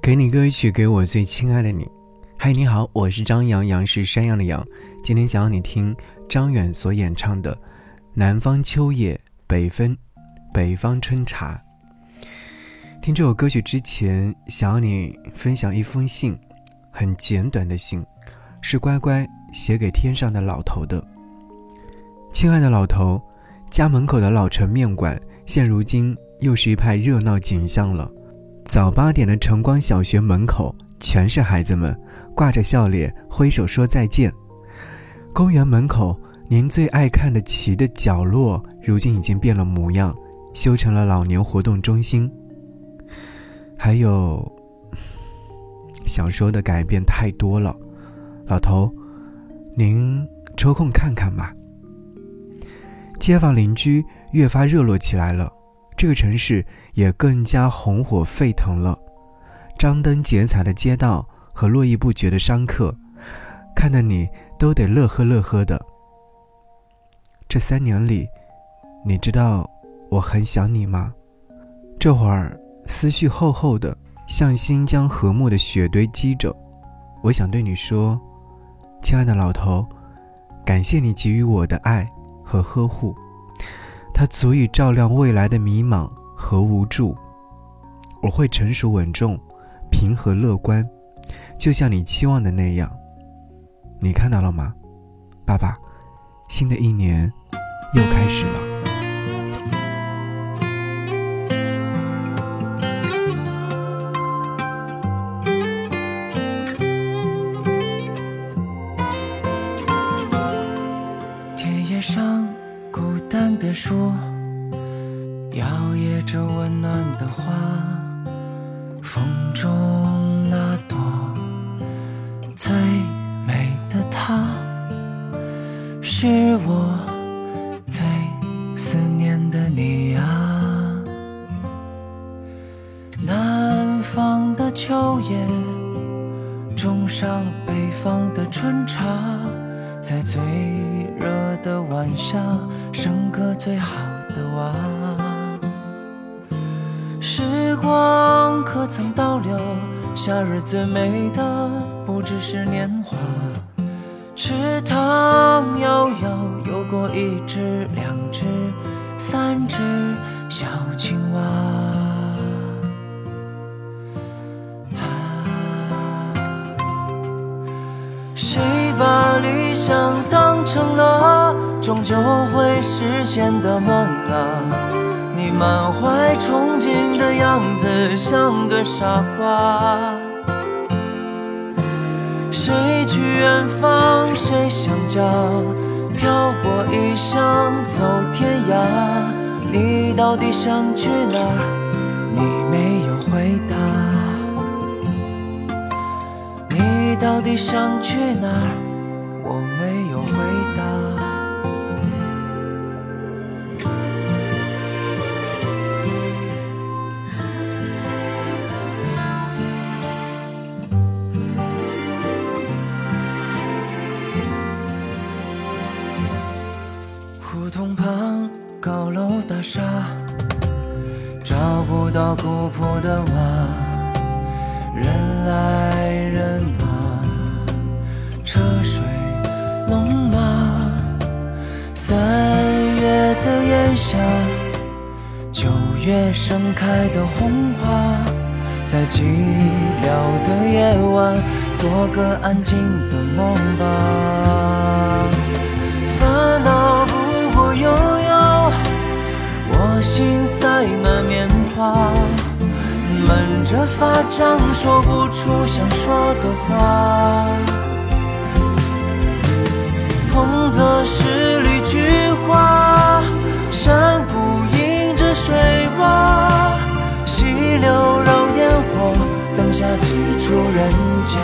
给你歌曲，给我最亲爱的你。嗨，你好，我是张阳阳，是山羊的羊。今天想要你听张远所演唱的《南方秋夜，北风，北方春茶》。听这首歌曲之前，想要你分享一封信，很简短的信，是乖乖写给天上的老头的。亲爱的老头，家门口的老城面馆，现如今又是一派热闹景象了。早八点的晨光小学门口，全是孩子们，挂着笑脸，挥手说再见。公园门口，您最爱看的棋的角落，如今已经变了模样，修成了老年活动中心。还有，想说的改变太多了，老头，您抽空看看吧。街坊邻居越发热络起来了，这个城市也更加红火沸腾了。张灯结彩的街道和络绎不绝的商客，看得你都得乐呵乐呵的。这三年里，你知道我很想你吗？这会儿。思绪厚厚的，像新疆和木的雪堆积着。我想对你说，亲爱的老头，感谢你给予我的爱和呵护，它足以照亮未来的迷茫和无助。我会成熟稳重、平和乐观，就像你期望的那样。你看到了吗，爸爸？新的一年又开始了。上孤单的树摇曳着温暖的花，风中那朵最美的她，是我最思念的你啊。南方的秋叶，种上北方的春茶。在最热的晚霞，生个最好的娃。时光可曾倒流？夏日最美的不只是年华。池塘悠悠，游过一只、两只、三只小青蛙。谁把理想当成了终究会实现的梦啊？你满怀憧憬的样子像个傻瓜。谁去远方？谁想家？漂泊异乡走天涯，你到底想去哪？你没有回答。到底想去哪儿？我没有回答。胡同旁高楼大厦，找不到古朴的瓦，人来人往。车水龙马，三月的炎夏，九月盛开的红花，在寂寥的夜晚，做个安静的梦吧。烦恼不过悠悠，我心塞满棉花，闷着发胀，说不出想说的话。空作十里菊花，山谷映着水洼，溪流绕烟火，灯下几处人家。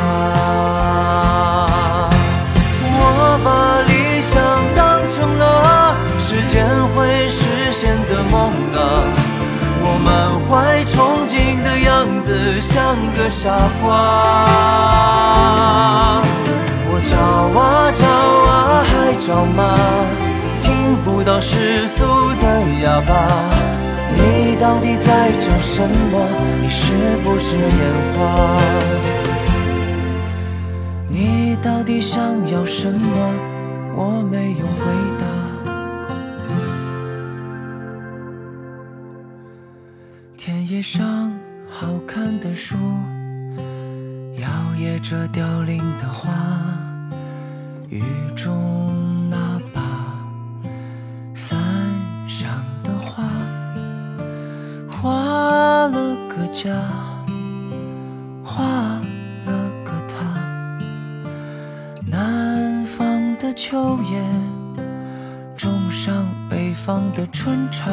我把理想当成了时间会实现的梦啊，我满怀憧憬的样子像个傻瓜。我找啊找到底在找什么？你是不是眼花？你到底想要什么？我没有回答。田野上好看的树，摇曳着凋零的花，雨中家，画了个他。南方的秋叶，种上北方的春茶。